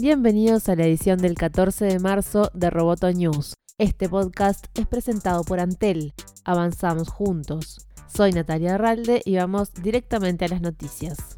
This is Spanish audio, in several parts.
Bienvenidos a la edición del 14 de marzo de Roboto News. Este podcast es presentado por Antel. Avanzamos juntos. Soy Natalia Arralde y vamos directamente a las noticias.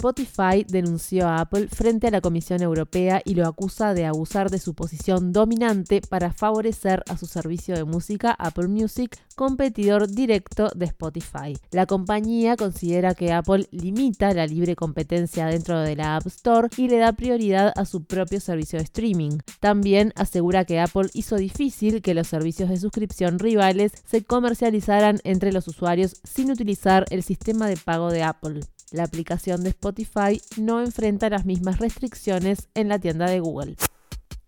Spotify denunció a Apple frente a la Comisión Europea y lo acusa de abusar de su posición dominante para favorecer a su servicio de música Apple Music, competidor directo de Spotify. La compañía considera que Apple limita la libre competencia dentro de la App Store y le da prioridad a su propio servicio de streaming. También asegura que Apple hizo difícil que los servicios de suscripción rivales se comercializaran entre los usuarios sin utilizar el sistema de pago de Apple. La aplicación de Spotify no enfrenta las mismas restricciones en la tienda de Google.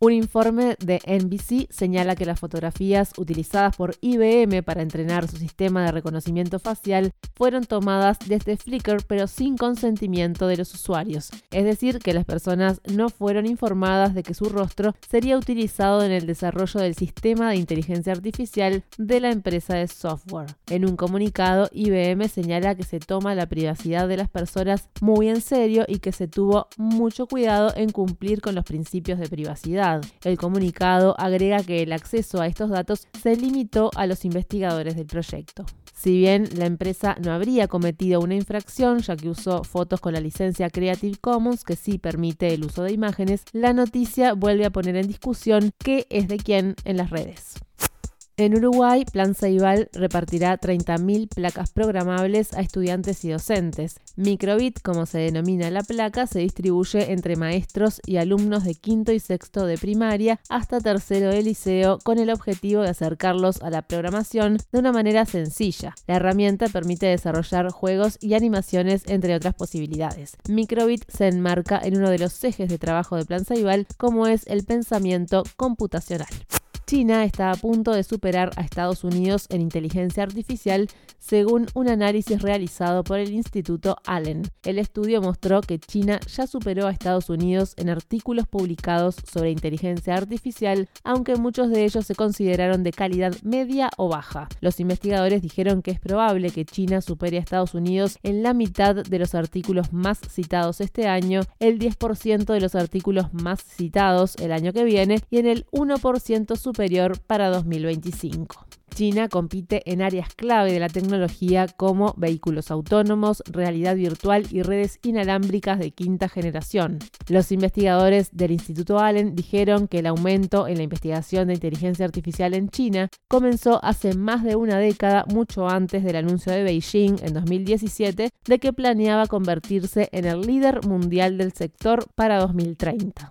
Un informe de NBC señala que las fotografías utilizadas por IBM para entrenar su sistema de reconocimiento facial fueron tomadas desde Flickr pero sin consentimiento de los usuarios, es decir, que las personas no fueron informadas de que su rostro sería utilizado en el desarrollo del sistema de inteligencia artificial de la empresa de software. En un comunicado, IBM señala que se toma la privacidad de las personas muy en serio y que se tuvo mucho cuidado en cumplir con los principios de privacidad. El comunicado agrega que el acceso a estos datos se limitó a los investigadores del proyecto. Si bien la empresa no habría cometido una infracción ya que usó fotos con la licencia Creative Commons que sí permite el uso de imágenes, la noticia vuelve a poner en discusión qué es de quién en las redes. En Uruguay, Plan Ceibal repartirá 30.000 placas programables a estudiantes y docentes. Microbit, como se denomina la placa, se distribuye entre maestros y alumnos de quinto y sexto de primaria hasta tercero de liceo con el objetivo de acercarlos a la programación de una manera sencilla. La herramienta permite desarrollar juegos y animaciones entre otras posibilidades. Microbit se enmarca en uno de los ejes de trabajo de Plan Ceibal como es el pensamiento computacional. China está a punto de superar a Estados Unidos en inteligencia artificial, según un análisis realizado por el Instituto Allen. El estudio mostró que China ya superó a Estados Unidos en artículos publicados sobre inteligencia artificial, aunque muchos de ellos se consideraron de calidad media o baja. Los investigadores dijeron que es probable que China supere a Estados Unidos en la mitad de los artículos más citados este año, el 10% de los artículos más citados el año que viene y en el 1% superior para 2025. China compite en áreas clave de la tecnología como vehículos autónomos, realidad virtual y redes inalámbricas de quinta generación. Los investigadores del Instituto Allen dijeron que el aumento en la investigación de inteligencia artificial en China comenzó hace más de una década, mucho antes del anuncio de Beijing en 2017 de que planeaba convertirse en el líder mundial del sector para 2030.